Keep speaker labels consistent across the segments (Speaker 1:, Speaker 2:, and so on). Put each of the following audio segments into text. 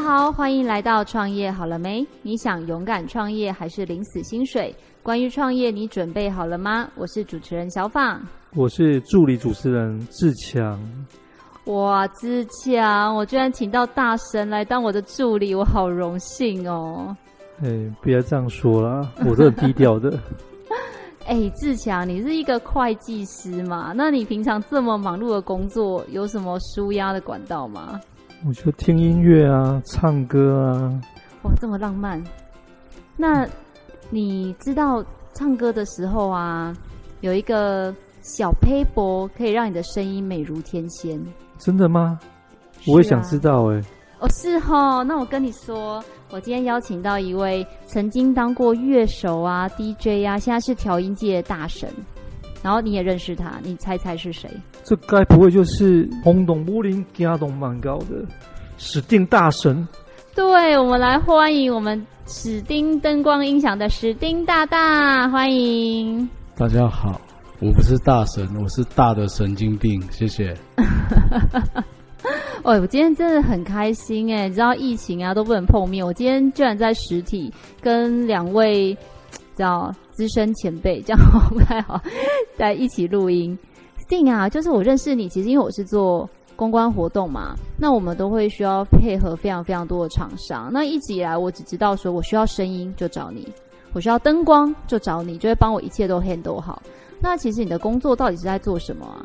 Speaker 1: 家好，欢迎来到创业好了没？你想勇敢创业还是领死薪水？关于创业，你准备好了吗？我是主持人小放，
Speaker 2: 我是助理主持人志强。
Speaker 1: 哇，志强，我居然请到大神来当我的助理，我好荣幸哦。
Speaker 2: 哎，别这样说啦，我是很低调的。
Speaker 1: 哎，志强，你是一个会计师嘛？那你平常这么忙碌的工作，有什么舒压的管道吗？
Speaker 2: 我就听音乐啊，唱歌啊。
Speaker 1: 哇，这么浪漫。那。你知道唱歌的时候啊，有一个小撇步可以让你的声音美如天仙。
Speaker 2: 真的吗？我也想知道哎、欸。
Speaker 1: 哦，是哦。那我跟你说，我今天邀请到一位曾经当过乐手啊、DJ 啊，现在是调音界的大神。然后你也认识他，你猜猜是谁？
Speaker 2: 这该不会就是轰动武林、惊动蛮高的史定大神？
Speaker 1: 对，我们来欢迎我们。史丁灯光音响的史丁大大，欢迎
Speaker 3: 大家好。我不是大神，我是大的神经病。谢谢。
Speaker 1: 哦，我今天真的很开心哎！你知道疫情啊都不能碰面，我今天居然在实体跟两位叫资深前辈，这样不太好，在一起录音。Sting 啊，就是我认识你，其实因为我是做。公关活动嘛，那我们都会需要配合非常非常多的厂商。那一直以来，我只知道说我需要声音就找你，我需要灯光就找你，就会帮我一切都 handle 好。那其实你的工作到底是在做什么啊？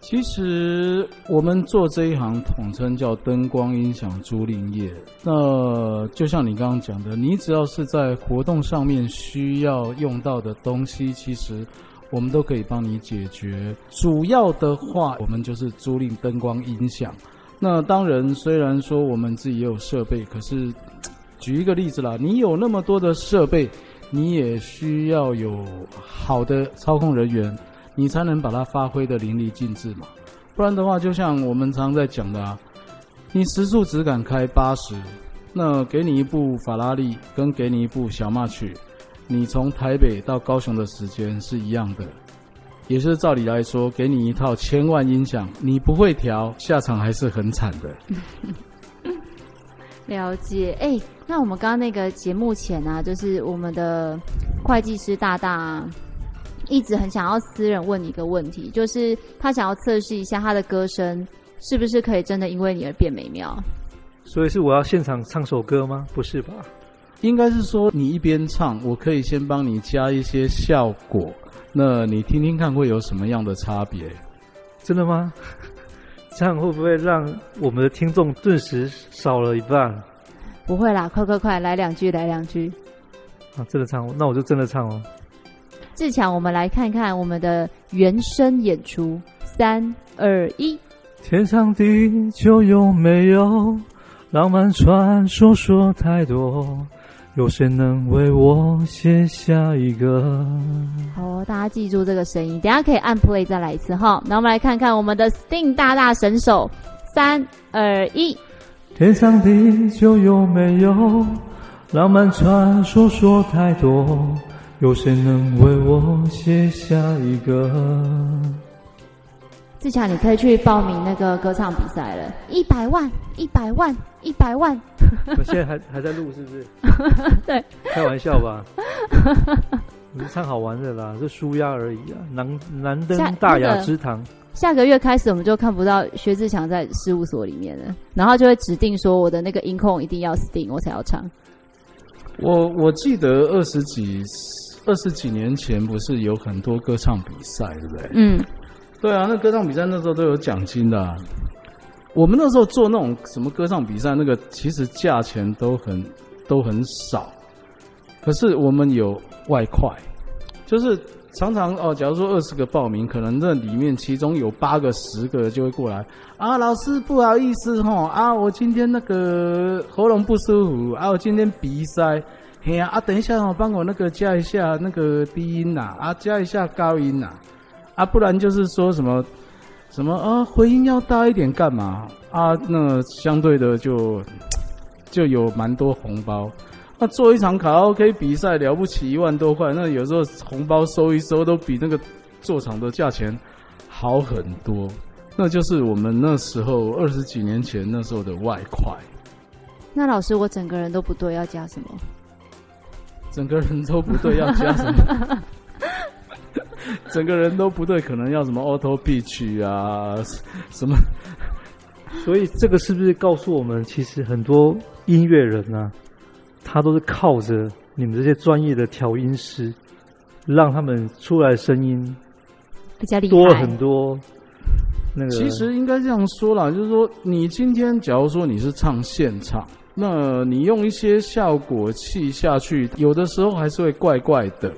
Speaker 3: 其实我们做这一行统称叫灯光音响租赁业。那就像你刚刚讲的，你只要是在活动上面需要用到的东西，其实。我们都可以帮你解决。主要的话，我们就是租赁灯光音响。那当然，虽然说我们自己也有设备，可是举一个例子啦，你有那么多的设备，你也需要有好的操控人员，你才能把它发挥得淋漓尽致嘛。不然的话，就像我们常在讲的啊，你时速只敢开八十，那给你一部法拉利，跟给你一部小马曲。你从台北到高雄的时间是一样的，也是照理来说，给你一套千万音响，你不会调，下场还是很惨的。
Speaker 1: 了解，哎、那我们刚刚那个节目前啊，就是我们的会计师大大、一直很想要私人问你一个问题，就是他想要测试一下他的歌声是不是可以真的因为你而变美妙。
Speaker 2: 所以是我要现场唱首歌吗？不是吧？
Speaker 3: 应该是说，你一边唱，我可以先帮你加一些效果，那你听听看会有什么样的差别？
Speaker 2: 真的吗？这样会不会让我们的听众顿时少了一半？
Speaker 1: 不会啦，快快快，来两句，来两句。
Speaker 2: 啊，真的唱，那我就真的唱哦。
Speaker 1: 志强，我们来看看我们的原声演出，三二一。
Speaker 2: 天长地久有没有？浪漫传说说太多。有谁能为我写下一个？
Speaker 1: 好哦，大家记住这个声音，等下可以按 play 再来一次哈。那我们来看看我们的 Sting 大大神手，三二一。
Speaker 2: 天长地久有没有？浪漫传说说太多。有谁能为我写下一个？
Speaker 1: 志强，你可以去报名那个歌唱比赛了，一百万，一百万，一百万。
Speaker 2: 我现在还还在录，是不是？
Speaker 1: 对，
Speaker 2: 开玩笑吧。你是唱好玩的啦，是舒压而已啊。难难登大雅之堂。
Speaker 1: 下个月开始，我们就看不到薛志强在事务所里面了，然后就会指定说我的那个音控一定要 Sting，我才要唱。
Speaker 3: 我我记得二十几二十几年前不是有很多歌唱比赛，对不对？嗯。对啊，那歌唱比赛那时候都有奖金的啊。我们那时候做那种什么歌唱比赛，那个其实价钱都很都很少。可是我们有外快，就是常常哦，假如说二十个报名，可能那里面其中有八个、十个就会过来啊，老师不好意思吼啊，我今天那个喉咙不舒服啊，我今天鼻塞，嘿啊，啊等一下哦，帮我那个加一下那个低音呐，啊加一下高音呐。啊，不然就是说什么，什么啊，回音要大一点干嘛啊？那相对的就就有蛮多红包。那做一场卡拉 OK 比赛了不起一万多块，那有时候红包收一收都比那个做场的价钱好很多。那就是我们那时候二十几年前那时候的外快。
Speaker 1: 那老师，我整个人都不对，要加什么？
Speaker 3: 整个人都不对，要加什么？整个人都不对，可能要什么 auto pitch 啊，什么？
Speaker 2: 所以这个是不是告诉我们，其实很多音乐人呢、啊，他都是靠着你们这些专业的调音师，让他们出来声音
Speaker 1: 比较厉害，
Speaker 2: 多了很多。那个
Speaker 3: 其实应该这样说啦，就是说，你今天假如说你是唱现场，那你用一些效果器下去，有的时候还是会怪怪的。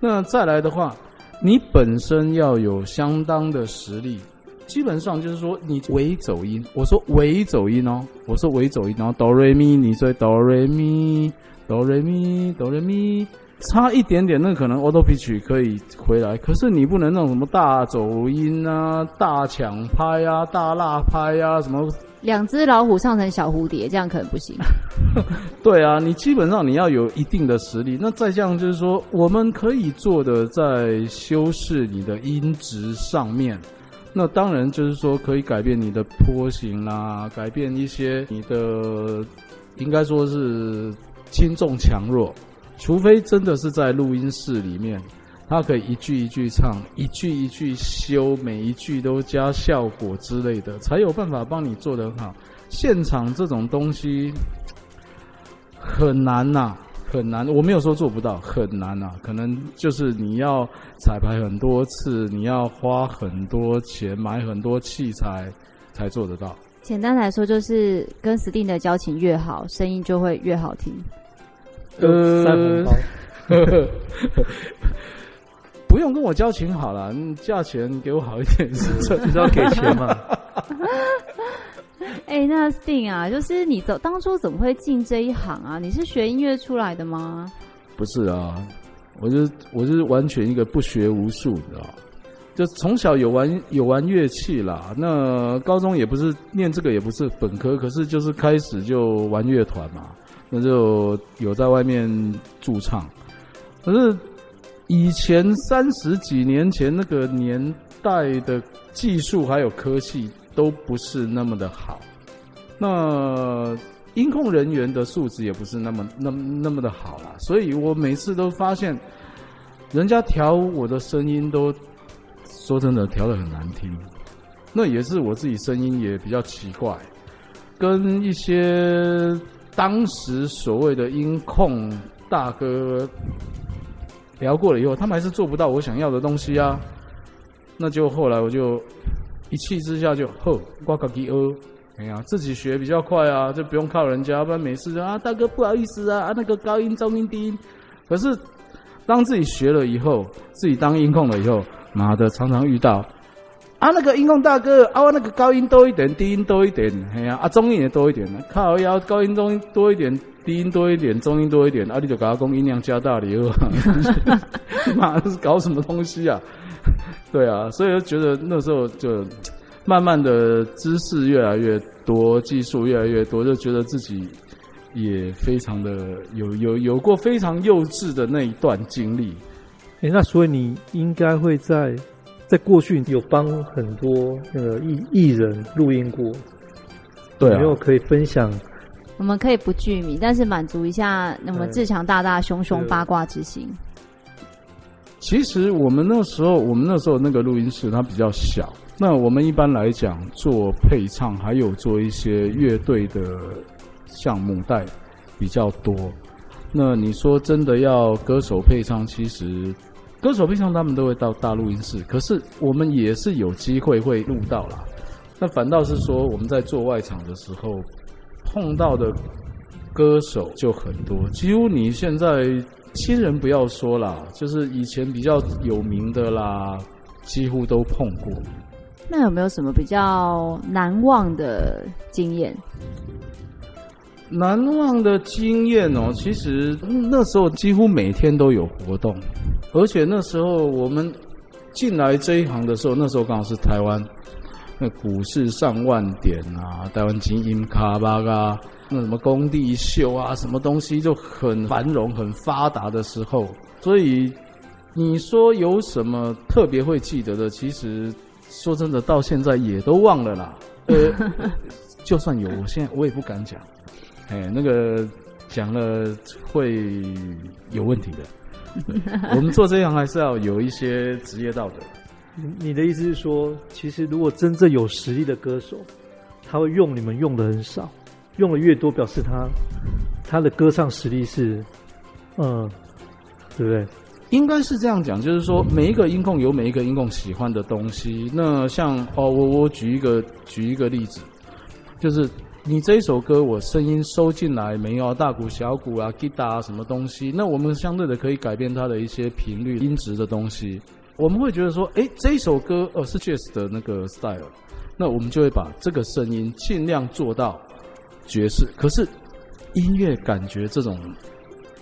Speaker 3: 那再来的话，你本身要有相当的实力。基本上就是说，你微走音，我说微走音哦，我说微走音，然后哆瑞咪，你说哆瑞咪，哆瑞咪，哆瑞咪，差一点点，那可能 auto pitch 可以回来，可是你不能那种什么大走音啊、大抢拍啊、大辣拍啊，什么
Speaker 1: 两只老虎唱成小蝴蝶，这样可能不行。
Speaker 3: 对啊，你基本上你要有一定的实力。那再这样就是说，我们可以做的在修饰你的音质上面。那当然就是说，可以改变你的波形啦，改变一些你的，应该说是轻重强弱。除非真的是在录音室里面，他可以一句一句唱，一句一句修，每一句都加效果之类的，才有办法帮你做得很好。现场这种东西很难呐、啊。很难，我没有说做不到，很难啊。可能就是你要彩排很多次，你要花很多钱买很多器材才做得到。
Speaker 1: 简单来说，就是跟 Sting 的交情越好，声音就会越好听。
Speaker 2: 呃，
Speaker 3: 不用跟我交情好了，价钱给我好一点，是
Speaker 2: 就是要给钱嘛？
Speaker 1: 哎、欸，那 Sting 啊，就是你走当初怎么会进这一行啊？你是学音乐出来的吗？
Speaker 3: 不是啊，我就我就是完全一个不学无术，你知道？就从小有玩有玩乐器啦。那高中也不是念这个，也不是本科，可是就是开始就玩乐团嘛。那就有在外面驻唱。可是以前三十几年前那个年代的技术还有科技都不是那么的好。那音控人员的素质也不是那么、那么、那么的好啦，所以我每次都发现，人家调我的声音都说真的调得很难听，那也是我自己声音也比较奇怪，跟一些当时所谓的音控大哥聊过了以后，他们还是做不到我想要的东西啊，那就后来我就一气之下就吼，挂个机哦。哎呀，自己学比较快啊，就不用靠人家。不然每次啊，大哥不好意思啊，啊那个高音、中音、低音。可是当自己学了以后，自己当音控了以后，妈的，常常遇到啊那个音控大哥啊，那个高音多一点，低音多一点，哎呀啊中音也多一点，靠腰高音、中音多一点，低音多一点，中音多一点，啊你就给他公音量加大了以后，妈这是搞什么东西啊？对啊，所以就觉得那时候就。慢慢的知识越来越多，技术越来越多，就觉得自己也非常的有有有过非常幼稚的那一段经历。
Speaker 2: 哎，那所以你应该会在在过去有帮很多那个艺艺人录音过，
Speaker 3: 对啊，
Speaker 2: 有没有可以分享？
Speaker 1: 我们可以不具名，但是满足一下那么志强大大熊熊八卦之心。
Speaker 3: 其实我们那时候，我们那时候那个录音室它比较小。那我们一般来讲做配唱，还有做一些乐队的项目带比较多。那你说真的要歌手配唱，其实歌手配唱他们都会到大录音室，可是我们也是有机会会录到啦。那反倒是说我们在做外场的时候碰到的歌手就很多，几乎你现在新人不要说啦，就是以前比较有名的啦，几乎都碰过。
Speaker 1: 那有没有什么比较难忘的经验？
Speaker 3: 难忘的经验哦，其实那时候几乎每天都有活动，而且那时候我们进来这一行的时候，那时候刚好是台湾那股市上万点啊，台湾金音卡巴啊，那什么工地秀啊，什么东西就很繁荣、很发达的时候，所以你说有什么特别会记得的，其实。说真的，到现在也都忘了啦。呃，就算有，我现在我也不敢讲。哎，那个讲了会有问题的。我们做这行还是要有一些职业道德。
Speaker 2: 你的意思是说，其实如果真正有实力的歌手，他会用你们用的很少，用的越多，表示他他的歌唱实力是，嗯，对不对？
Speaker 3: 应该是这样讲，就是说每一个音控有每一个音控喜欢的东西。那像哦，我我举一个举一个例子，就是你这一首歌，我声音收进来没有大鼓、小鼓啊、吉他啊什么东西，那我们相对的可以改变它的一些频率、音质的东西。我们会觉得说，哎，这一首歌呃是 Jazz 的那个 style，那我们就会把这个声音尽量做到爵士。可是音乐感觉这种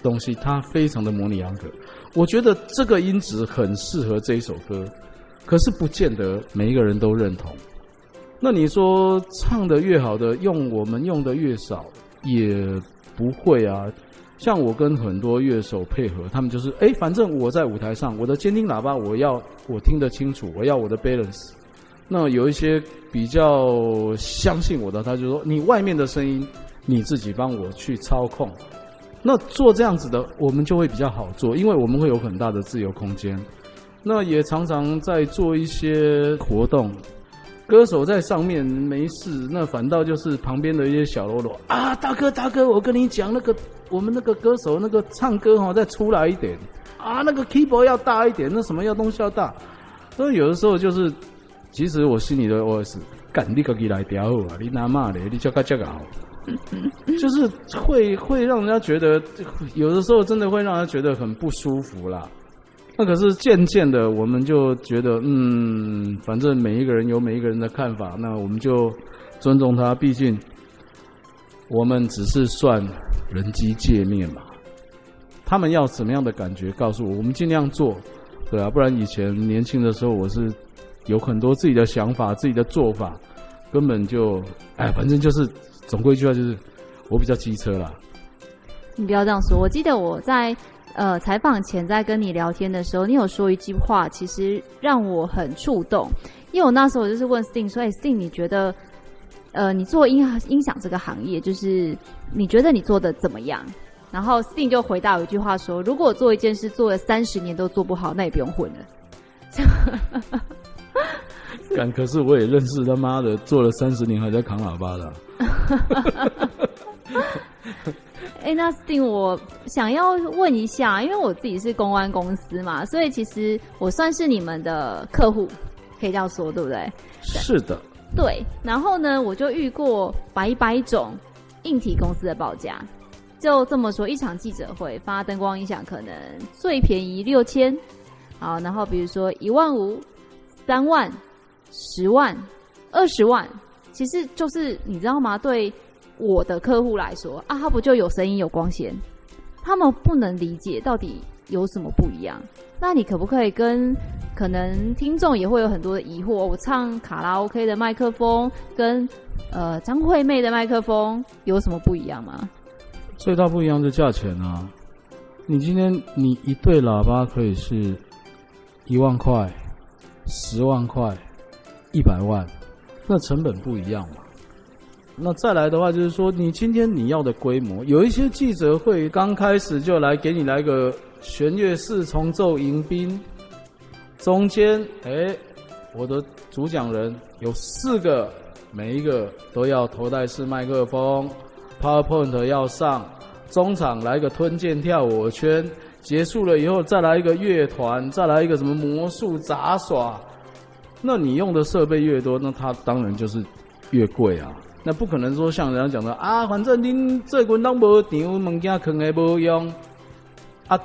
Speaker 3: 东西，它非常的模棱两可。我觉得这个音质很适合这一首歌，可是不见得每一个人都认同。那你说唱得越好的，用我们用的越少，也不会啊。像我跟很多乐手配合，他们就是哎，反正我在舞台上，我的监听喇叭我要我听得清楚，我要我的 balance。那有一些比较相信我的，他就说你外面的声音你自己帮我去操控。那做这样子的，我们就会比较好做，因为我们会有很大的自由空间。那也常常在做一些活动。歌手在上面没事，那反倒就是旁边的一些小喽啰啊，大哥大哥，我跟你讲，那个我们那个歌手那个唱歌哈，再出来一点啊，那个 keyboard 要大一点，那什么要东西要大。所以有的时候就是，其实我心里的 OS，干你个给来屌啊，你拿嘛的，你叫个叫个好，就是会会让人家觉得，有的时候真的会让人觉得很不舒服啦。那可是渐渐的，我们就觉得，嗯，反正每一个人有每一个人的看法，那我们就尊重他。毕竟我们只是算人机界面嘛，他们要什么样的感觉，告诉我，我们尽量做，对啊，不然以前年轻的时候，我是有很多自己的想法、自己的做法，根本就，哎，反正就是，总归一句话就是，我比较机车啦。
Speaker 1: 你不要这样说，我记得我在。呃，采访前在跟你聊天的时候，你有说一句话，其实让我很触动。因为我那时候我就是问 Sting 说：“哎，Sting，你觉得，呃，你做音音响这个行业，就是你觉得你做的怎么样？”然后 Sting 就回答我一句话说：“如果我做一件事做了三十年都做不好，那也不用混了。”
Speaker 3: 敢可是我也认识他妈的做了三十年还在扛喇叭的。
Speaker 1: 哎，那 Sting，我想要问一下，因为我自己是公关公司嘛，所以其实我算是你们的客户，可以这样说，对不对？
Speaker 3: 是的。
Speaker 1: 对，然后呢，我就遇过百百种硬体公司的报价，就这么说，一场记者会发灯光音响可能最便宜六千，好，然后比如说一万五、三万、十万、二十万，其实就是你知道吗？对。我的客户来说啊，他不就有声音有光线？他们不能理解到底有什么不一样。那你可不可以跟可能听众也会有很多的疑惑？我唱卡拉 OK 的麦克风跟呃张惠妹的麦克风有什么不一样吗？
Speaker 3: 最大不一样的价钱啊！你今天你一对喇叭可以是一万块、十万块、一百万，那成本不一样嘛。那再来的话，就是说，你今天你要的规模，有一些记者会刚开始就来给你来个弦乐四重奏迎宾，中间，哎，我的主讲人有四个，每一个都要头戴式麦克风，PowerPoint 要上，中场来个吞剑跳舞圈，结束了以后再来一个乐团，再来一个什么魔术杂耍，那你用的设备越多，那它当然就是越贵啊。那不可能说像人家讲的啊，反正您这滚当无场，物件坑也无用，啊，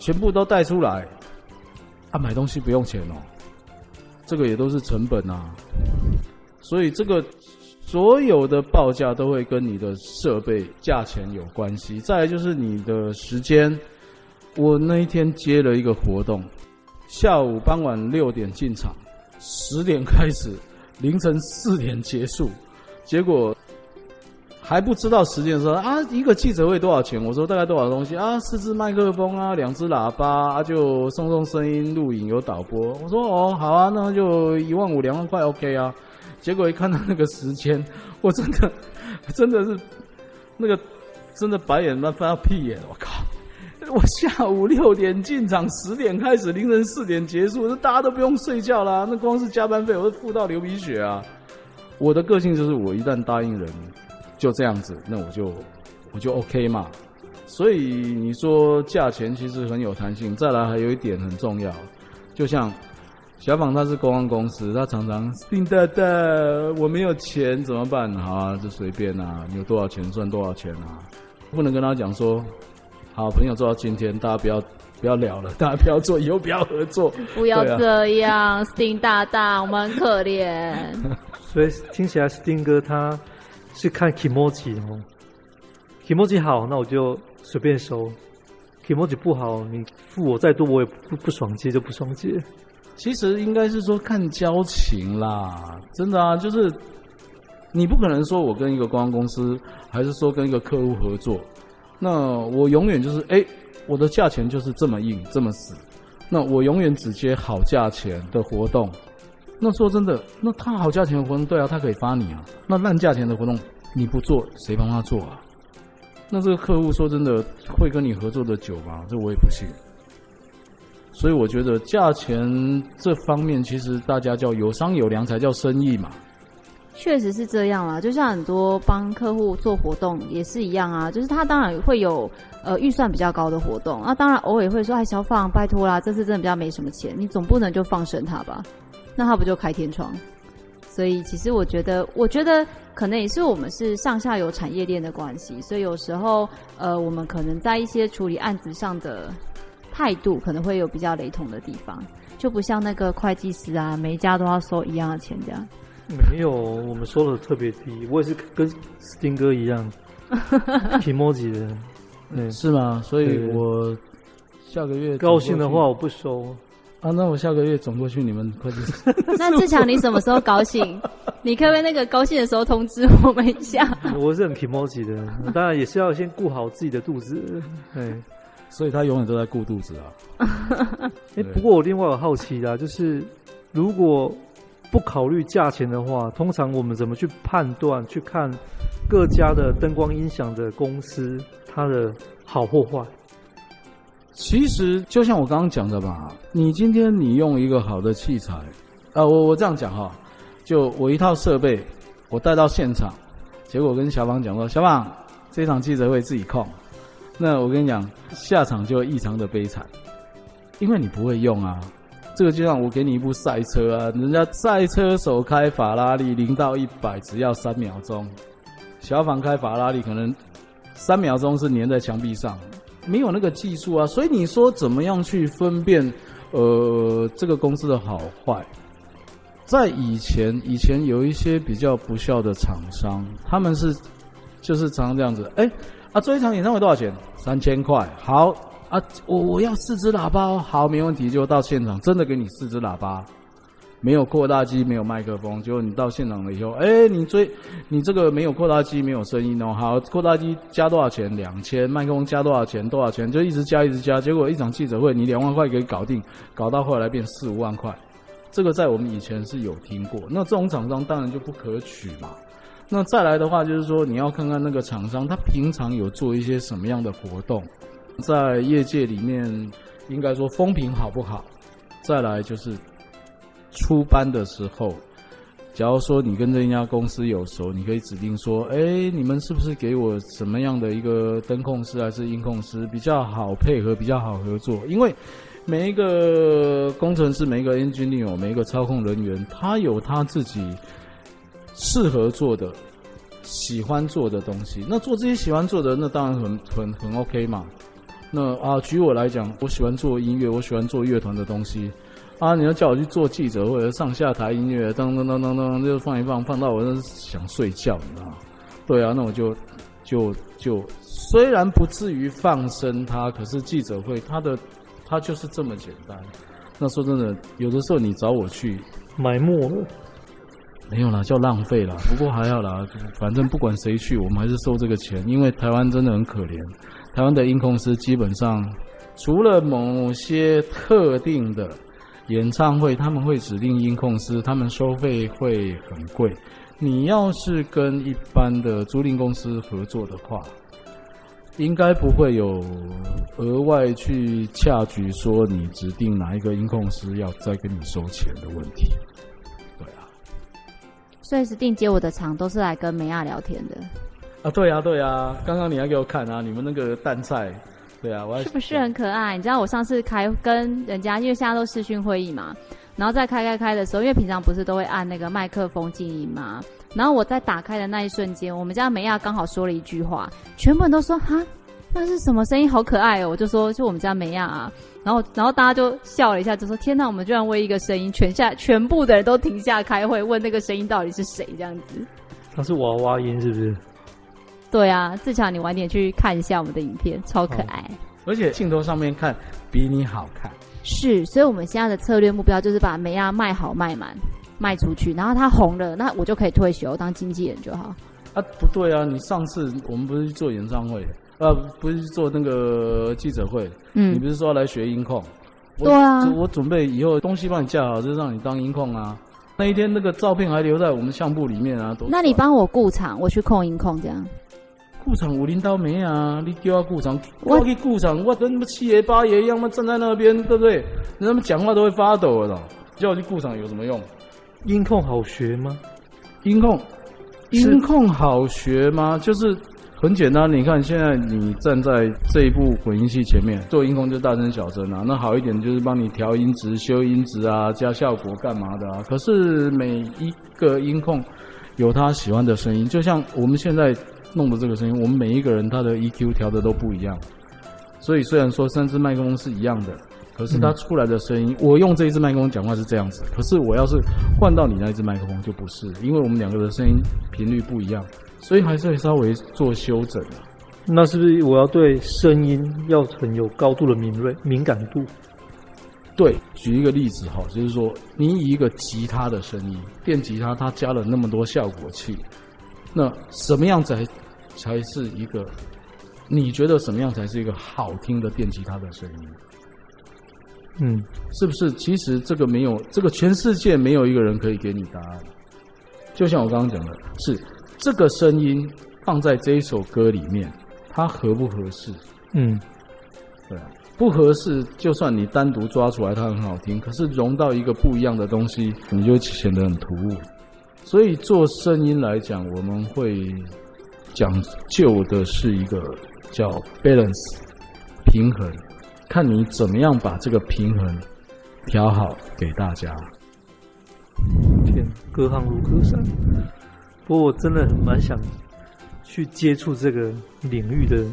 Speaker 3: 全部都带出来，啊，买东西不用钱哦，这个也都是成本啊，所以这个所有的报价都会跟你的设备价钱有关系。再来就是你的时间，我那一天接了一个活动，下午傍晚六点进场，十点开始，凌晨四点结束。结果还不知道时间的时候啊，一个记者会多少钱？我说大概多少东西啊？四支麦克风啊，两只喇叭啊，就送送声音录影有导播。我说哦，好啊，那就一万五两万块 OK 啊。结果一看到那个时间，我真的真的是那个真的白眼那翻到屁眼，我靠！我下午六点进场，十点开始，凌晨四点结束，这大家都不用睡觉啦。那光是加班费，我都付到流鼻血啊！我的个性就是，我一旦答应人，就这样子，那我就我就 OK 嘛。所以你说价钱其实很有弹性。再来还有一点很重要，就像小访他是公关公司，他常常丁大大，我没有钱怎么办？好啊，就随便啊，你有多少钱算多少钱啊，不能跟他讲说。好朋友做到今天，大家不要不要聊了，大家不要做，以后不要合作。
Speaker 1: 不要这样，Sting 大大，我们很可怜。
Speaker 2: 所以听起来，Sting 哥他是看 Kimoji 哦，Kimoji 好，那我就随便收；Kimoji 不好，你付我再多，我也不不爽接就不爽接。
Speaker 3: 其实应该是说看交情啦，真的啊，就是你不可能说我跟一个公关公司，还是说跟一个客户合作。那我永远就是哎，我的价钱就是这么硬这么死。那我永远只接好价钱的活动。那说真的，那他好价钱的活动，对啊，他可以发你啊。那烂价钱的活动你不做，谁帮他做啊？那这个客户说真的会跟你合作的久吗？这我也不信。所以我觉得价钱这方面，其实大家叫有商有量才叫生意嘛。
Speaker 1: 确实是这样啦，就像很多帮客户做活动也是一样啊，就是他当然会有呃预算比较高的活动，那当然偶尔会说，哎，小放拜托啦，这次真的比较没什么钱，你总不能就放生他吧？那他不就开天窗？所以其实我觉得，我觉得可能也是我们是上下游产业链的关系，所以有时候呃，我们可能在一些处理案子上的态度可能会有比较雷同的地方，就不像那个会计师啊，每一家都要收一样的钱这样。
Speaker 2: 没有，我们收的特别低。我也是跟 Sting 哥一样，Kimoji 的，
Speaker 3: 嗯，是吗？所以我下个月
Speaker 2: 高兴的话，我不收
Speaker 3: 啊。那我下个月转过去你们会计师。
Speaker 1: 那志强，你什么时候高兴？你可不可以那个高兴的时候通知我们一下？
Speaker 2: 我是很 Kimoji 的，当然也是要先顾好自己的肚子。对，
Speaker 3: 所以他永远都在顾肚子啊。
Speaker 2: 哎，不过我另外有好奇的，就是如果。不考虑价钱的话，通常我们怎么去判断、去看各家的灯光音响的公司它的好或坏？
Speaker 3: 其实就像我刚刚讲的吧，你今天你用一个好的器材，呃，我我这样讲哈，就我一套设备，我带到现场，结果跟小芳讲说，小芳这场记者会自己控，那我跟你讲，下场就异常的悲惨，因为你不会用啊。这个就像我给你一部赛车啊，人家赛车手开法拉利零到一百只要三秒钟，小芳开法拉利可能三秒钟是粘在墙壁上，没有那个技术啊。所以你说怎么样去分辨呃这个公司的好坏？在以前，以前有一些比较不孝的厂商，他们是就是常常这样子，哎啊，做一场演唱会多少钱？三千块，好。啊，我我要四只喇叭，好，没问题，就到现场，真的给你四只喇叭，没有扩大机，没有麦克风，结果你到现场了以后，哎，你追，你这个没有扩大机，没有声音哦，好，扩大机加多少钱？两千，麦克风加多少钱？多少钱？就一直加，一直加，结果一场记者会，你两万块可以搞定，搞到后来变四五万块，这个在我们以前是有听过，那这种厂商当然就不可取嘛。那再来的话，就是说你要看看那个厂商他平常有做一些什么样的活动。在业界里面，应该说风评好不好？再来就是出班的时候，假如说你跟这一家公司有熟，你可以指定说：哎，你们是不是给我什么样的一个灯控师还是音控师比较好配合，比较好合作？因为每一个工程师、每一个 engineer、每一个操控人员，他有他自己适合做的、喜欢做的东西。那做自己喜欢做的，那当然很很很 OK 嘛。那啊，举我来讲，我喜欢做音乐，我喜欢做乐团的东西。啊，你要叫我去做记者或者上下台音乐，噔噔噔噔噔，就放一放，放到我那想睡觉，你知道吗？对啊，那我就就就虽然不至于放生他，可是记者会他的他就是这么简单。那说真的，有的时候你找我去
Speaker 2: 埋没了，
Speaker 3: 没有啦，叫浪费啦。不过还好啦，反正不管谁去，我们还是收这个钱，因为台湾真的很可怜。台湾的音控师基本上，除了某些特定的演唱会，他们会指定音控师，他们收费会很贵。你要是跟一般的租赁公司合作的话，应该不会有额外去洽局说你指定哪一个音控师要再跟你收钱的问题。对啊，
Speaker 1: 所以 Sting 接我的场都是来跟美亚聊天的。
Speaker 3: 啊，对啊，对啊，刚刚你还给我看啊，你们那个淡菜，对啊，我
Speaker 1: 是不是很可爱？你知道我上次开跟人家，因为现在都视讯会议嘛，然后在开开开的时候，因为平常不是都会按那个麦克风静音吗？然后我在打开的那一瞬间，我们家梅亚刚好说了一句话，全部人都说哈，那是什么声音？好可爱哦！我就说就我们家梅亚啊，然后然后大家就笑了一下，就说天哪，我们居然为一个声音，全下全部的人都停下开会，问那个声音到底是谁？这样子，
Speaker 2: 他是娃娃音是不是？
Speaker 1: 对啊，志强，你晚点去看一下我们的影片，超可爱。
Speaker 3: 而且镜头上面看比你好看。
Speaker 1: 是，所以我们现在的策略目标就是把梅亚卖好卖满，卖出去，然后他红了，那我就可以退休当经纪人就好。
Speaker 3: 啊，不对啊，你上次我们不是去做演唱会，呃，不是去做那个记者会，嗯，你不是说要来学音控？
Speaker 1: 对啊，
Speaker 3: 我准备以后东西帮你架好，就让你当音控啊。那一天那个照片还留在我们相簿里面啊。
Speaker 1: 那你帮我顾场，我去控音控这样。
Speaker 3: 顾场武林刀没啊？你叫他顾场，我去顾场，我跟七爷八爷一样嘛，站在那边，对不对？他们讲话都会发抖的，叫我去顾场有什么用？
Speaker 2: 音控好学吗？
Speaker 3: 音控，音控好学吗？就是很简单，你看现在你站在这一部混音器前面做音控，就大声小声啊。那好一点就是帮你调音值、修音值啊，加效果干嘛的啊？可是每一个音控有他喜欢的声音，就像我们现在。弄的这个声音，我们每一个人他的 EQ 调的都不一样，所以虽然说三支麦克风是一样的，可是它出来的声音，嗯、我用这一支麦克风讲话是这样子，可是我要是换到你那一支麦克风就不是，因为我们两个的声音频率不一样，所以还是会稍微做修整。
Speaker 2: 那是不是我要对声音要很有高度的敏锐敏感度？
Speaker 3: 对，举一个例子哈，就是说你以一个吉他的声音，电吉他它加了那么多效果器。那什么样才才是一个？你觉得什么样才是一个好听的电吉他的声音？嗯，是不是？其实这个没有，这个全世界没有一个人可以给你答案。就像我刚刚讲的，是这个声音放在这一首歌里面，它合不合适？嗯，对啊，不合适，就算你单独抓出来它很好听，可是融到一个不一样的东西，你就显得很突兀。所以做声音来讲，我们会讲究的是一个叫 balance 平衡，看你怎么样把这个平衡调好给大家。
Speaker 2: 天，隔行如隔山。不过我真的蛮想去接触这个领域的，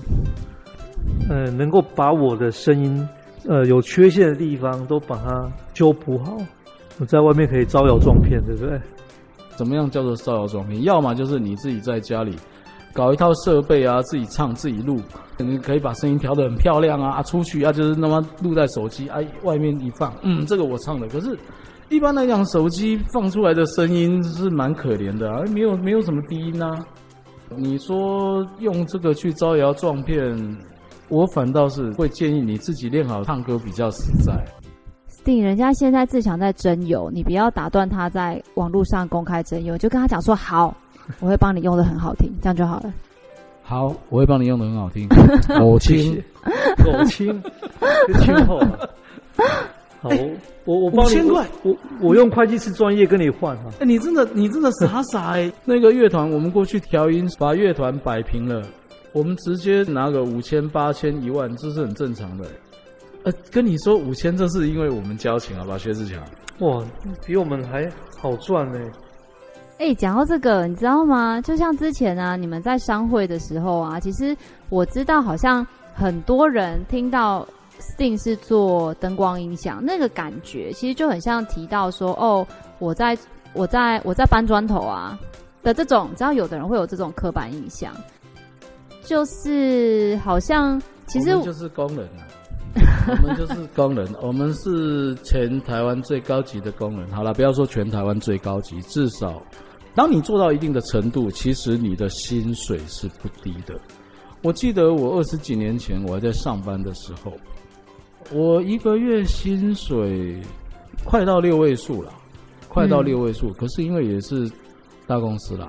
Speaker 2: 呃，能够把我的声音，呃，有缺陷的地方都把它修补好，我在外面可以招摇撞骗，对不对？
Speaker 3: 怎么样叫做招摇撞骗？要么就是你自己在家里搞一套设备啊，自己唱自己录，你可以把声音调得很漂亮啊，出去啊就是那么录在手机啊，外面一放，嗯，这个我唱的。可是，一般来讲，手机放出来的声音是蛮可怜的啊，没有没有什么低音啊。你说用这个去招摇撞骗，我反倒是会建议你自己练好唱歌比较实在。
Speaker 1: 人家现在自强在征友，你不要打断他在网络上公开征友，就跟他讲说好，我会帮你用的很好听，这样就好了。
Speaker 3: 好，我会帮你用的很好听。我亲，
Speaker 2: 我亲，亲后。好，我我帮你，五千块，我我用会计师专业跟你换哈。
Speaker 3: 哎，你真的你真的傻傻哎！那个乐团，我们过去调音，把乐团摆平了，我们直接拿个五千、八千、一万，这是很正常的。呃，跟你说五千，这是因为我们交情，好吧，薛志强。
Speaker 2: 哇，比我们还好赚呢。
Speaker 1: 哎，讲到这个，你知道吗？就像之前啊，你们在商会的时候啊，其实我知道，好像很多人听到 Sting 是做灯光音响，那个感觉其实就很像提到说，哦，我在我在我在搬砖头啊的这种，你知道，有的人会有这种刻板印象，就是好像其实
Speaker 3: 就是工人啊。我们就是工人，我们是全台湾最高级的工人。好了，不要说全台湾最高级，至少当你做到一定的程度，其实你的薪水是不低的。我记得我二十几年前我还在上班的时候，我一个月薪水快到六位数了，快到六位数。可是因为也是大公司啦，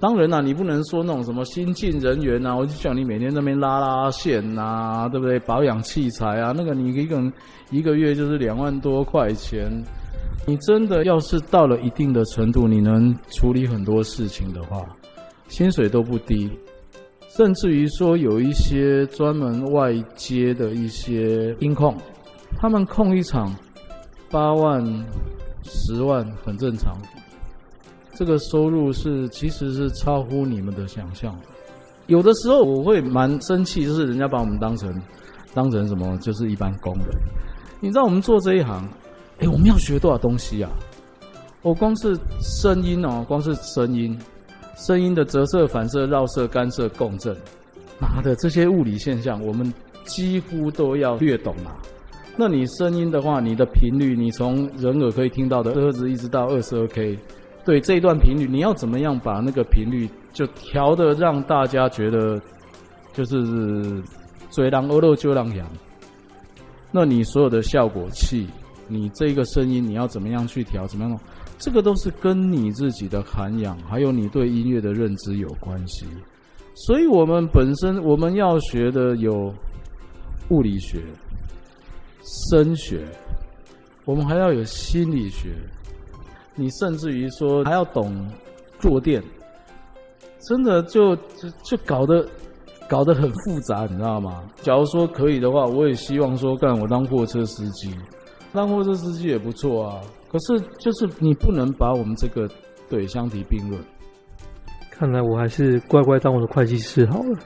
Speaker 3: 当然啦、啊，你不能说那种什么新进人员啊，我就叫你每天在那边拉拉线啊，对不对？保养器材啊，那个你一个人一个月就是两万多块钱。你真的要是到了一定的程度，你能处理很多事情的话，薪水都不低。甚至于说有一些专门外接的一些音控，他们控一场八万、十万很正常。这个收入是其实是超乎你们的想象。有的时候我会蛮生气，就是人家把我们当成当成什么，就是一般工人。你知道我们做这一行，哎，我们要学多少东西啊？我光是声音哦，光是声音，声音的折射、反射、绕射、干涉、共振，妈的，这些物理现象，我们几乎都要略懂啊。那你声音的话，你的频率，你从人耳可以听到的赫兹一直到二十二 K。对这一段频率，你要怎么样把那个频率就调得让大家觉得就是嘴狼欧肉就狼羊？那你所有的效果器，你这个声音你要怎么样去调？怎么样弄？这个都是跟你自己的涵养，还有你对音乐的认知有关系。所以我们本身我们要学的有物理学、声学，我们还要有心理学。你甚至于说还要懂坐垫，真的就就就搞得搞得很复杂，你知道吗？假如说可以的话，我也希望说干我当货车司机，当货车司机也不错啊。可是就是你不能把我们这个对相提并论。
Speaker 2: 看来我还是乖乖当我的会计师好了，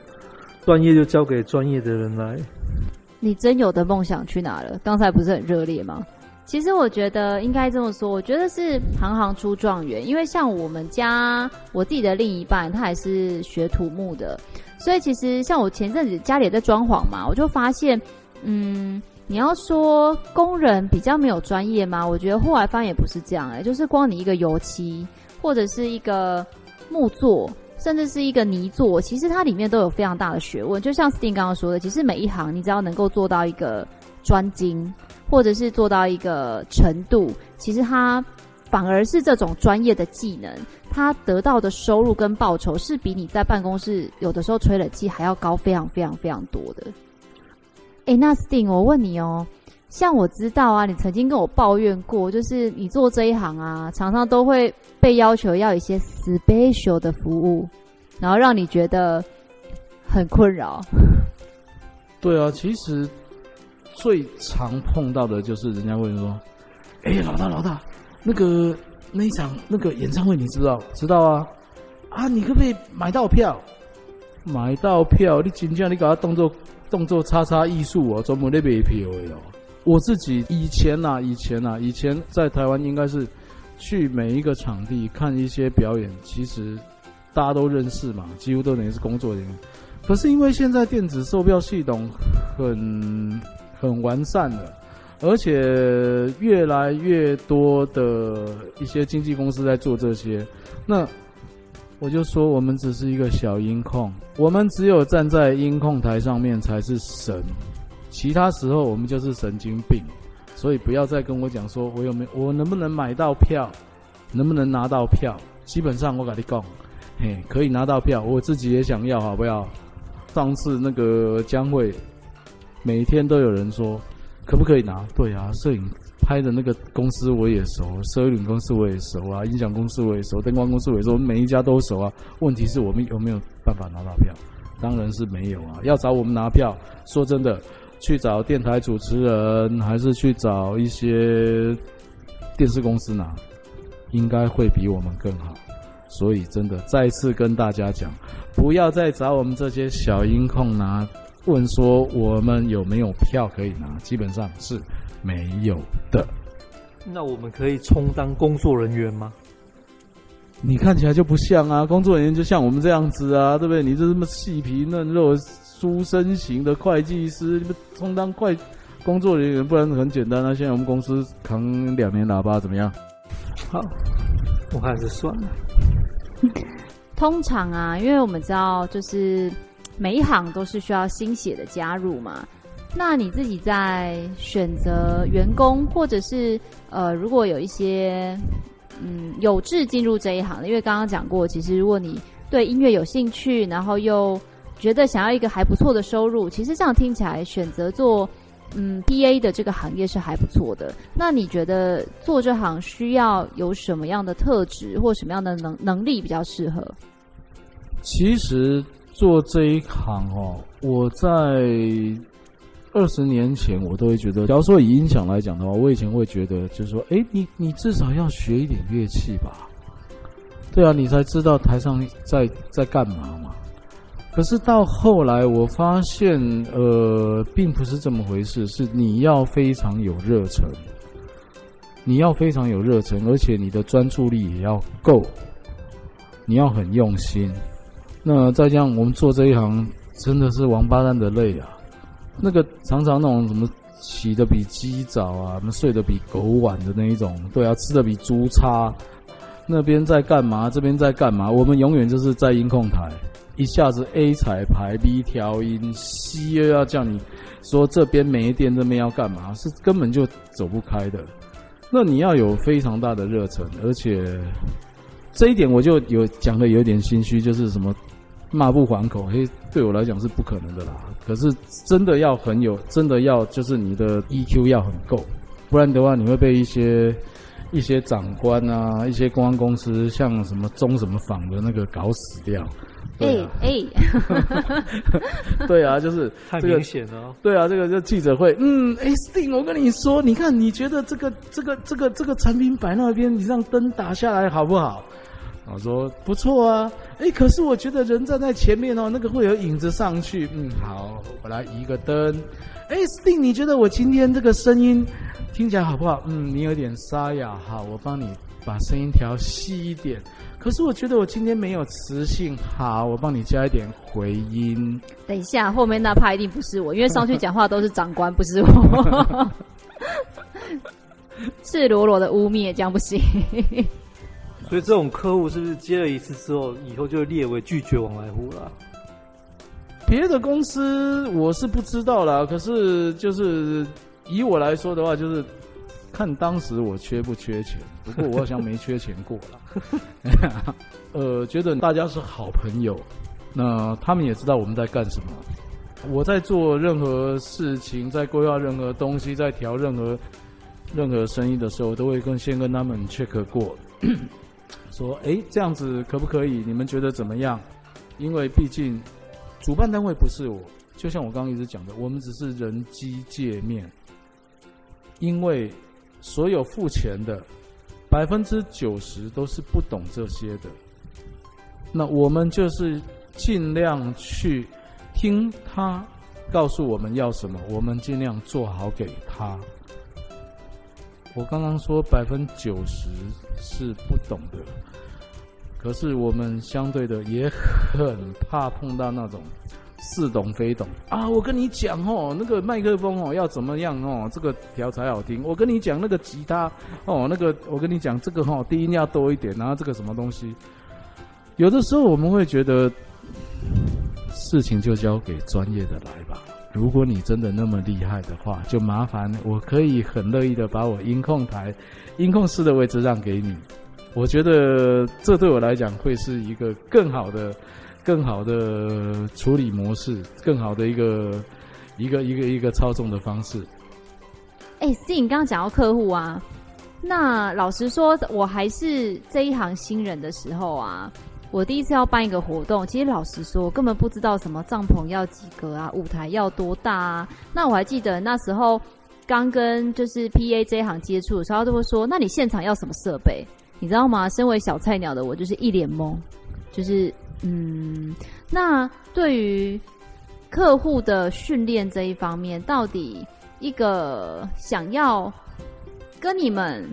Speaker 2: 专业就交给专业的人来。
Speaker 1: 你真有的梦想去哪了？刚才不是很热烈吗？其实我觉得应该这么说，我觉得是行行出状元。因为像我们家我自己的另一半，他还是学土木的，所以其实像我前阵子家里也在装潢嘛，我就发现，嗯，你要说工人比较没有专业吗？我觉得后来发现也不是这样哎、就是光你一个油漆或者是一个木作，甚至是一个泥作，其实它里面都有非常大的学问。就像 Sting 刚刚说的，其实每一行你只要能够做到一个专精。或者是做到一个程度，其实他反而是这种专业的技能，他得到的收入跟报酬是比你在办公室有的时候吹了气还要高非常非常非常多的。哎，那 Sting，我问你哦，像我知道啊，你曾经跟我抱怨过，就是你做这一行啊，常常都会被要求要一些 special 的服务，然后让你觉得很困扰。
Speaker 3: 对啊，其实。最常碰到的就是人家会说：“哎、老大老大，那个那一场那个演唱会你知道？知道啊？啊，你可不可以买到票？买到票？你真正你搞他动作动作叉叉艺术哦，专门在卖票的哦。我自己以前呐、啊，以前呐、啊，以前在台湾应该是去每一个场地看一些表演，其实大家都认识嘛，几乎都等于是工作人员。可是因为现在电子售票系统很。很完善的，而且越来越多的一些经纪公司在做这些。那我就说，我们只是一个小音控，我们只有站在音控台上面才是神，其他时候我们就是神经病。所以不要再跟我讲说我有没有，我能不能买到票，能不能拿到票？基本上我跟你讲，嘿，可以拿到票，我自己也想要，好不好？上次那个将会。每天都有人说，可不可以拿？对啊，摄影拍的那个公司我也熟，摄影公司我也熟啊，音响公司我也熟，灯光公司我也熟，每一家都熟啊。问题是我们有没有办法拿到票？当然是没有啊。要找我们拿票，说真的，去找电台主持人，还是去找一些电视公司拿，应该会比我们更好。所以真的再次跟大家讲，不要再找我们这些小音控拿。问说我们有没有票可以拿？基本上是没有的。
Speaker 2: 那我们可以充当工作人员吗？
Speaker 3: 你看起来就不像啊，工作人员就像我们这样子啊，对不对？你这这么细皮嫩肉、书生型的会计师，你们充当会工作人员，不然很简单啊。现在我们公司扛两年喇叭怎么样？
Speaker 2: 好，我还是算了。
Speaker 1: 通常啊，因为我们知道就是。每一行都是需要新血的加入嘛？那你自己在选择员工，或者是呃，如果有一些嗯有志进入这一行的，因为刚刚讲过，其实如果你对音乐有兴趣，然后又觉得想要一个还不错的收入，其实这样听起来选择做嗯 PA 的这个行业是还不错的。那你觉得做这行需要有什么样的特质或什么样的能能力比较适合？
Speaker 3: 其实做这一行哦，我在二十年前我都会觉得，假如说以音响来讲的话，我以前会觉得就是说，哎，你你至少要学一点乐器吧。对啊，你才知道台上在在干嘛嘛。可是到后来，我发现，呃，并不是这么回事。是你要非常有热忱，你要非常有热忱，而且你的专注力也要够，你要很用心。那再这样，我们做这一行真的是王八蛋的累啊。那个常常那种什么起得比鸡早啊，什么睡得比狗晚的那一种，对啊，吃得比猪差。那边在干嘛？这边在干嘛？我们永远就是在音控台，一下子 A 彩排 B 调音，C 又要叫你说这边没电，这边要干嘛？是根本就走不开的。那你要有非常大的热忱，而且这一点我就有讲的有点心虚，就是什么骂不还口，嘿，对我来讲是不可能的啦。可是真的要很有，真的要就是你的 EQ 要很够，不然的话你会被一些。一些长官啊，一些公安公司，像什么中什么坊的那个搞死掉。哎哎，对啊，就是
Speaker 2: 太明显了。
Speaker 3: 对啊，这个就记者会，嗯，哎，Sting，我跟你说，你看，你觉得这个这个这个这个产品摆那边，你让灯打下来好不好？我说不错啊，哎，可是我觉得人站在前面哦，那个会有影子上去。嗯，好，我来移个灯。哎，Sting，你觉得我今天这个声音？听起来好不好？嗯，你有点沙哑，好，我帮你把声音调细一点。可是我觉得我今天没有磁性，好，我帮你加一点回音。
Speaker 1: 等一下，后面那趴一定不是我，因为上去讲话都是长官，不是我。赤裸裸的污蔑，这样不行。
Speaker 2: 所以这种客户是不是接了一次之后，以后就列为拒绝往来户了？
Speaker 3: 别的公司我是不知道啦，可是就是。以我来说的话，就是看当时我缺不缺钱。不过我好像没缺钱过了。呃，觉得大家是好朋友，那他们也知道我们在干什么。我在做任何事情，在规划任何东西，在调任何任何生意的时候，都会跟先跟他们 check 过，说：哎，这样子可不可以？你们觉得怎么样？因为毕竟主办单位不是我，就像我刚刚一直讲的，我们只是人机界面。因为所有付钱的百分之九十都是不懂这些的，那我们就是尽量去听他告诉我们要什么，我们尽量做好给他。我刚刚说百分之九十是不懂的，可是我们相对的也很怕碰到那种。似懂非懂啊！我跟你讲哦，那个麦克风哦要怎么样哦，这个调才好听。我跟你讲那个吉他哦，那个我跟你讲这个哈低音要多一点，然后这个什么东西。有的时候我们会觉得事情就交给专业的来吧。如果你真的那么厉害的话，就麻烦我可以很乐意的把我音控台、音控室的位置让给你。我觉得这对我来讲会是一个更好的。更好的处理模式，更好的一个一个一个一个操纵的方式。
Speaker 1: 哎、欸，是你刚刚讲到客户啊，那老实说，我还是这一行新人的时候啊，我第一次要办一个活动，其实老实说，我根本不知道什么帐篷要几个啊，舞台要多大啊。那我还记得那时候刚跟就是 PA 这一行接触的时候，都会说，那你现场要什么设备？你知道吗？身为小菜鸟的我，就是一脸懵，就是。嗯，那对于客户的训练这一方面，到底一个想要跟你们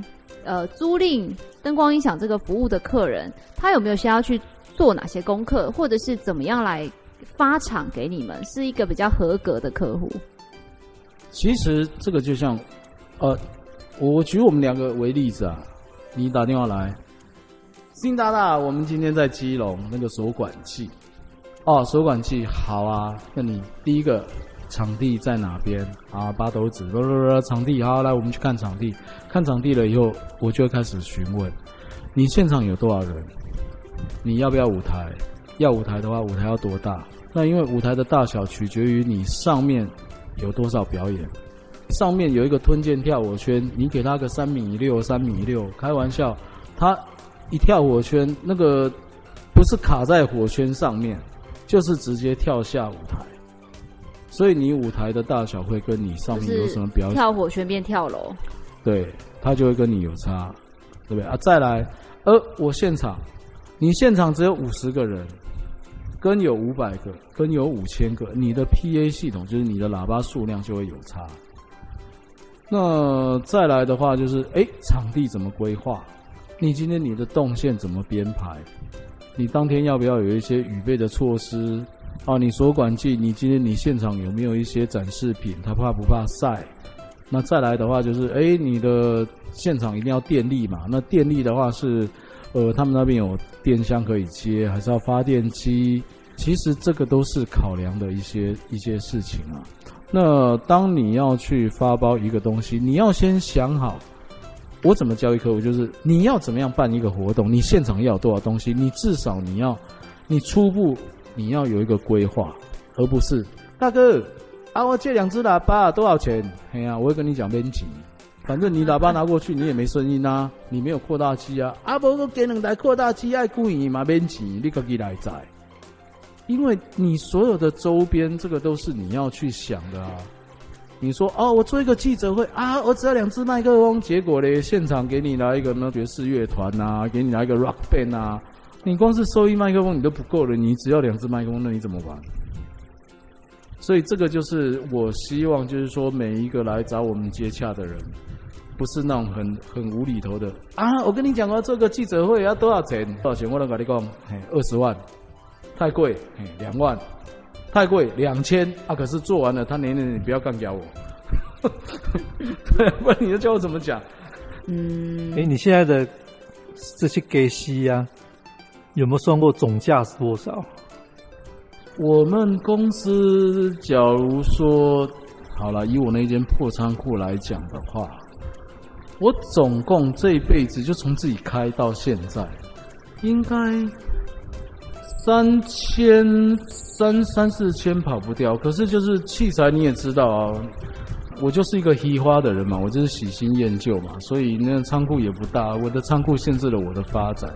Speaker 1: 呃租赁灯光音响这个服务的客人，他有没有需要去做哪些功课，或者是怎么样来发场给你们，是一个比较合格的客户？
Speaker 3: 其实这个就像，呃，我举我们两个为例子啊，你打电话来。新大大，我们今天在基隆那个锁管器，哦，锁管器好啊。那你第一个场地在哪边啊？八斗子，不不不，场地好，来我们去看场地。看场地了以后，我就开始询问你现场有多少人，你要不要舞台？要舞台的话，舞台要多大？那因为舞台的大小取决于你上面有多少表演。上面有一个吞剑跳火圈，你给他个三米六、三米六，开玩笑，他一跳火圈，那个不是卡在火圈上面，就是直接跳下舞台。所以你舞台的大小会跟你上面有什么表演？
Speaker 1: 跳火圈变跳楼，
Speaker 3: 对，他就会跟你有差，对不对啊？再来，呃，我现场，你现场只有五十个人，跟有五百个，跟有五千个，你的 PA 系统就是你的喇叭数量就会有差。那再来的话就是，哎，场地怎么规划？你今天你的动线怎么编排？你当天要不要有一些预备的措施？啊，你锁管器，你今天你现场有没有一些展示品？它怕不怕晒？那再来的话就是，哎，你的现场一定要电力嘛？那电力的话是，呃，他们那边有电箱可以接，还是要发电机？其实这个都是考量的一些一些事情啊。那当你要去发包一个东西，你要先想好，我怎么教育客户？就是你要怎么样办一个活动？你现场要多少东西？你至少你要，你初步。你要有一个规划，而不是大哥啊，我借两只喇叭多少钱？哎呀，我会跟你讲编辑，反正你喇叭拿过去，你也没声音啊，你没有扩大器啊，啊不，我给两台扩大器爱故意嘛编辑，你可以来载，因为你所有的周边，这个都是你要去想的啊。你说哦，我做一个记者会啊，我只要两只麦克风，结果嘞，现场给你来一个呢爵士乐团啊，给你来一个 rock band 啊。你光是收音麦克风你都不够了，你只要两只麦克风，那你怎么玩？所以这个就是我希望，就是说每一个来找我们接洽的人，不是那种很很无厘头的啊！我跟你讲啊，这个记者会要多少钱？多少钱？我能跟你讲，嘿，二十万，太贵，嘿，两万，太贵，两千啊！可是做完了，他年年你不要干掉我，不然你要叫我怎么讲？
Speaker 2: 嗯，哎，你现在的这些给息呀？有没有算过总价是多少？
Speaker 3: 我们公司假如说好了，以我那间破仓库来讲的话，我总共这一辈子就从自己开到现在，应该三千三三四千跑不掉。可是就是器材你也知道啊。我就是一个稀花的人嘛，我就是喜新厌旧嘛，所以那仓库也不大，我的仓库限制了我的发展，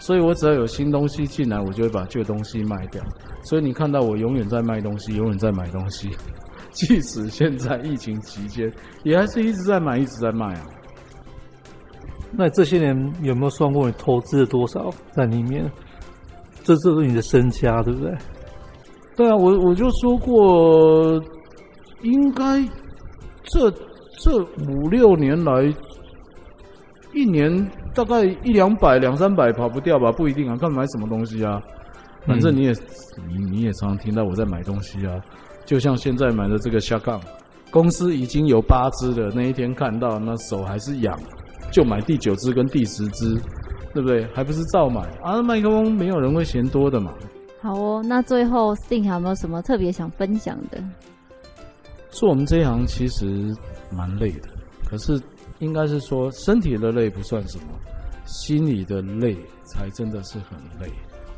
Speaker 3: 所以我只要有新东西进来，我就会把旧东西卖掉。所以你看到我永远在卖东西，永远在买东西，即使现在疫情期间，也还是一直在买，一直在卖啊。
Speaker 2: 那这些年有没有算过你投资了多少在里面？这就是你的身家，对不对？
Speaker 3: 对啊，我我就说过，应该。这这五六年来，一年大概一两百、两三百跑不掉吧？不一定啊，看买什么东西啊。反正你也、嗯、你你也常常听到我在买东西啊。就像现在买的这个下杠，公司已经有八只了，那一天看到那手还是痒，就买第九只跟第十只，对不对？还不是照买啊？麦克风没有人会嫌多的嘛。
Speaker 1: 好哦，那最后 Sting 还有没有什么特别想分享的？
Speaker 3: 做我们这一行其实蛮累的，可是应该是说身体的累不算什么，心里的累才真的是很累。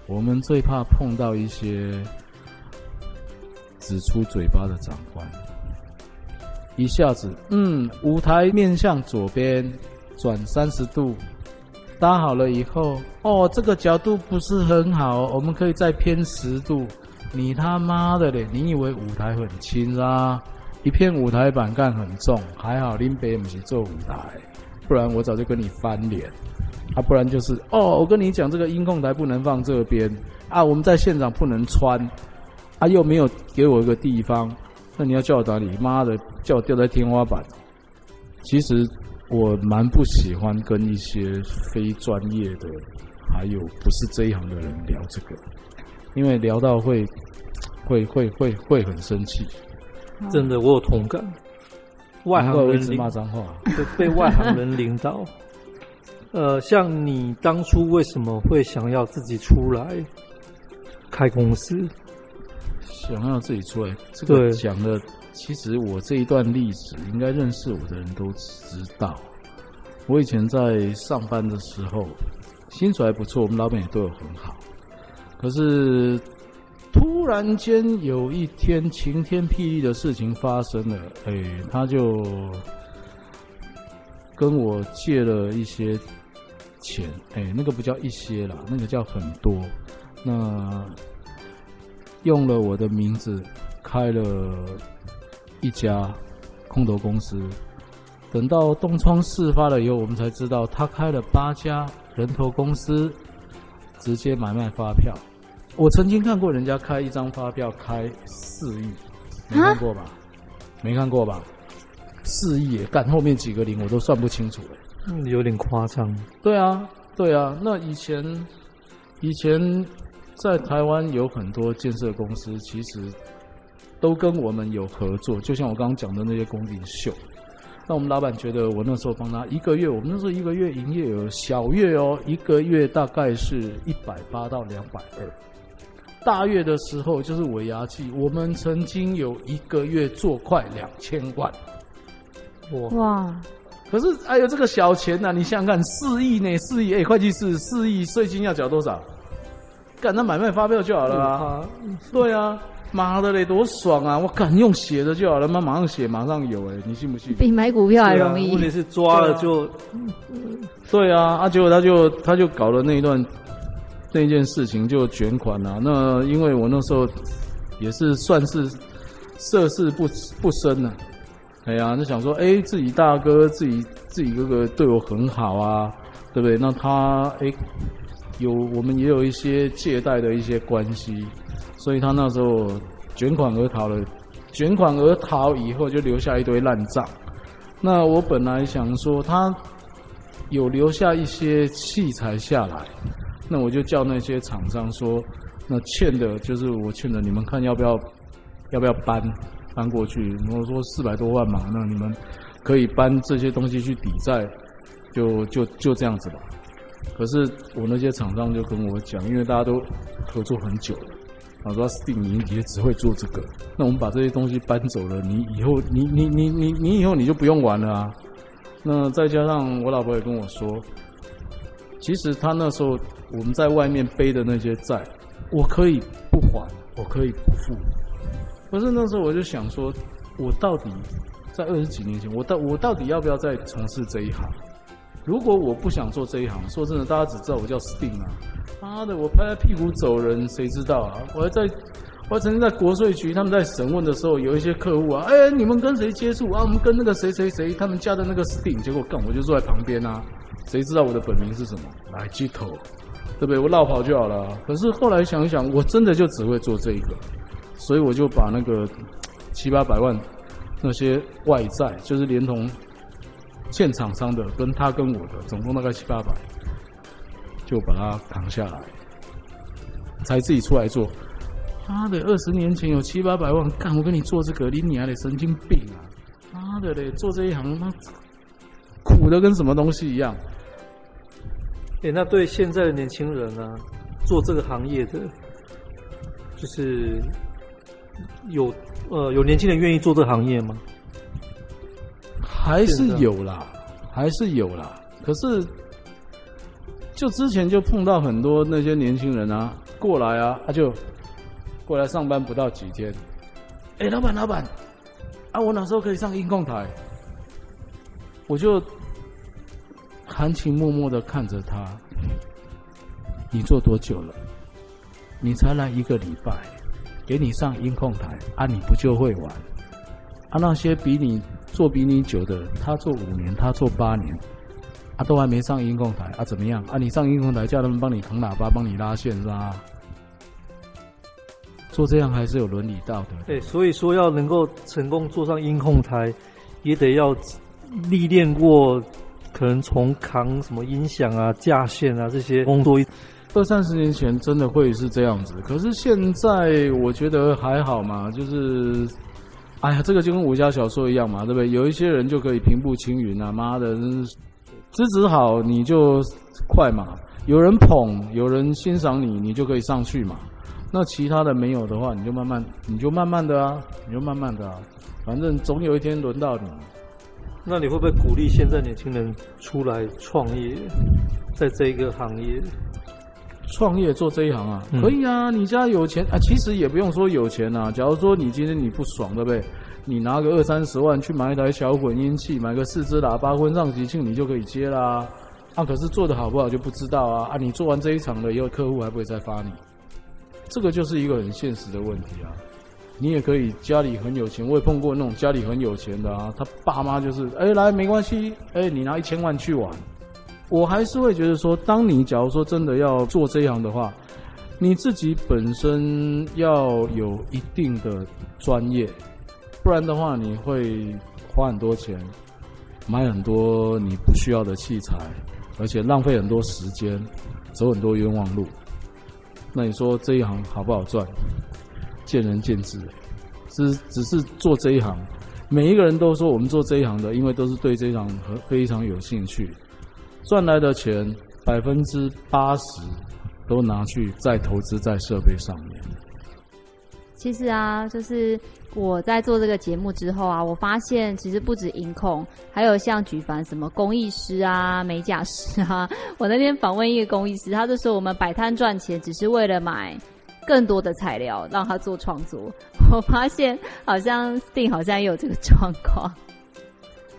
Speaker 3: 我们最怕碰到一些只出嘴巴的长官，一下子，嗯，舞台面向左边转三十度，搭好了以后，哦，这个角度不是很好，我们可以再偏十度。你他妈的嘞！你以为舞台很轻啊？一片舞台板干很重，还好林北不是做舞台，不然我早就跟你翻脸。啊，不然就是哦，我跟你讲，这个音控台不能放这边啊，我们在现场不能穿，啊，又没有给我一个地方，那你要叫我哪里？妈的，叫我吊在天花板。其实我蛮不喜欢跟一些非专业的，还有不是这一行的人聊这个，因为聊到会会会会会很生气。
Speaker 2: 真的，我有同感。外行人
Speaker 3: 骂脏话，
Speaker 2: 被外行人领导。呃，像你当初为什么会想要自己出来开公司？
Speaker 3: 想要自己出来，这个讲的，其实我这一段历史，应该认识我的人都知道。我以前在上班的时候，薪水还不错，我们老板也对我很好。可是突然间有一天晴天霹雳的事情发生了，哎，他就跟我借了一些钱，哎，那个不叫一些啦，那个叫很多。那用了我的名字开了一家空投公司，等到东窗事发了以后，我们才知道他开了八家人头公司，直接买卖发票。我曾经看过人家开一张发票开四亿，没看过吧？没看过吧？四亿也，干后面几个零我都算不清楚了，
Speaker 2: 嗯，有点夸张。
Speaker 3: 对啊，对啊，那以前以前。在台湾有很多建设公司，其实都跟我们有合作。就像我刚刚讲的那些工地秀，那我们老板觉得我那时候帮他一个月，我们那时候一个月营业额小月哦，一个月大概是一百八到两百二，大月的时候就是尾牙季，我们曾经有一个月做快两千万。哇！可是哎呦，这个小钱呐、啊，你想想看，四亿呢，四亿哎，会计师四亿税金要缴多少？干那买卖发票就好了啊！对啊，妈的嘞，多爽啊！我敢用写的就好了，妈马上写，马上有哎，你信不信？
Speaker 1: 比买股票还容易。
Speaker 2: 问题是抓了就，
Speaker 3: 对啊，啊，结果他就他就搞了那一段那件事情就卷款了。那因为我那时候也是算是涉世不不深了，哎呀，就想说，哎，自己大哥，自己自己哥哥对我很好啊，对不对？那他哎。有我们也有一些借贷的一些关系，所以他那时候卷款而逃了。卷款而逃以后，就留下一堆烂账。那我本来想说，他有留下一些器材下来，那我就叫那些厂商说，那欠的就是我欠的，你们看要不要，要不要搬搬过去？我说四百多万嘛，那你们可以搬这些东西去抵债，就就就这样子吧。可是我那些厂商就跟我讲，因为大家都合作很久了，他说 Sting 你也只会做这个，那我们把这些东西搬走了，你以后你你你你你以后你就不用玩了啊。那再加上我老婆也跟我说，其实他那时候我们在外面背的那些债，我可以不还，我可以不付。可是那时候我就想说，我到底在二十几年前，我到我到底要不要再从事这一行？如果我不想做这一行，说真的，大家只知道我叫 Sting 啊！妈的，我拍拍屁股走人，谁知道啊？我还在，我曾经在国税局，他们在审问的时候，有一些客户啊，哎，你们跟谁接触啊？我们跟那个谁谁谁，他们家的那个 Sting，结果干，我就坐在旁边啊，谁知道我的本名是什么？来鸡头，对不对？我绕跑就好了。可是后来想一想，我真的就只会做这一个，所以我就把那个七八百万那些外债，就是连同。欠厂商的跟他跟我的总共大概七八百，就把它扛下来，才自己出来做。妈的，二十年前有七八百万，干我跟你做这个，你你还得神经病啊！妈的嘞，做这一行他妈苦的跟什么东西一样。
Speaker 2: 哎、欸，那对现在的年轻人呢、啊，做这个行业的，就是有呃有年轻人愿意做这个行业吗？
Speaker 3: 还是有啦，还是有啦。可是，就之前就碰到很多那些年轻人啊，过来啊，他就过来上班不到几天。哎，老板，老板，啊，我哪时候可以上音控台？我就含情脉脉的看着他。你做多久了？你才来一个礼拜，给你上音控台啊？你不就会玩？啊，那些比你。做比你久的，他做五年，他做八年，啊，都还没上音控台啊？怎么样啊？你上音控台，叫他们帮你扛喇叭，帮你拉线是吧？做这样还是有伦理道德。
Speaker 2: 对，所以说要能够成功坐上音控台，也得要历练过，可能从扛什么音响啊、架线啊这些工作。
Speaker 3: 二三十年前真的会是这样子，可是现在我觉得还好嘛，就是。哎呀，这个就跟武侠小说一样嘛，对不对？有一些人就可以平步青云啊，妈的，资质好你就快嘛。有人捧，有人欣赏你，你就可以上去嘛。那其他的没有的话，你就慢慢，你就慢慢的啊，你就慢慢的啊，反正总有一天轮到你。
Speaker 2: 那你会不会鼓励现在年轻人出来创业，在这个行业？
Speaker 3: 创业做这一行啊，可以啊，你家有钱啊，其实也不用说有钱啊。假如说你今天你不爽，对不对？你拿个二三十万去买一台小混音器，买个四支喇叭，婚丧喜庆你就可以接啦。啊，可是做的好不好就不知道啊。啊，你做完这一场了以后，客户还不会再发你。这个就是一个很现实的问题啊。你也可以家里很有钱，我也碰过那种家里很有钱的啊，他爸妈就是，哎，来没关系，哎，你拿一千万去玩。我还是会觉得说，当你假如说真的要做这一行的话，你自己本身要有一定的专业。不然的话，你会花很多钱，买很多你不需要的器材，而且浪费很多时间，走很多冤枉路。那你说这一行好不好赚？见仁见智。只只是做这一行，每一个人都说我们做这一行的，因为都是对这一行很非常有兴趣，赚来的钱百分之八十都拿去再投资在设备上面。
Speaker 1: 其实啊，就是。我在做这个节目之后啊，我发现其实不止音控，还有像举凡什么工艺师啊、美甲师啊。我那天访问一个工艺师，他就说我们摆摊赚钱只是为了买更多的材料让他做创作。我发现好像 Sting 好像也有这个状况。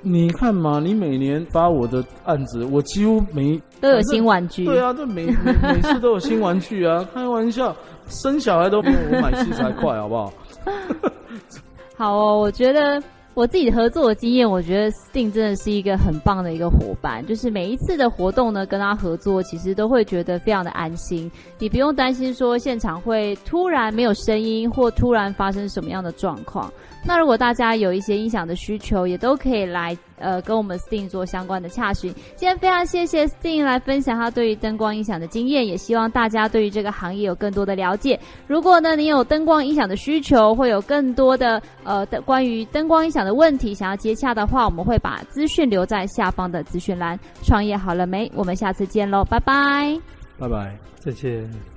Speaker 3: 你看嘛，你每年发我的案子，我几乎每
Speaker 1: 都有新玩具。
Speaker 3: 对啊，这每每每次都有新玩具啊！开玩笑，生小孩都比我买器材快，好不好？
Speaker 1: 好哦，我觉得我自己合作的经验，我觉得 Sting 真的是一个很棒的一个伙伴。就是每一次的活动呢，跟他合作，其实都会觉得非常的安心。你不用担心说现场会突然没有声音，或突然发生什么样的状况。那如果大家有一些音响的需求，也都可以来呃跟我们 Sting 做相关的洽询。今天非常谢谢 Sting 来分享他对于灯光音响的经验，也希望大家对于这个行业有更多的了解。如果呢你有灯光音响的需求，会有更多的呃关于灯光音响的问题想要接洽的话，我们会把资讯留在下方的资讯栏。创业好了没？我们下次见喽，拜拜，
Speaker 3: 拜拜，
Speaker 2: 再见。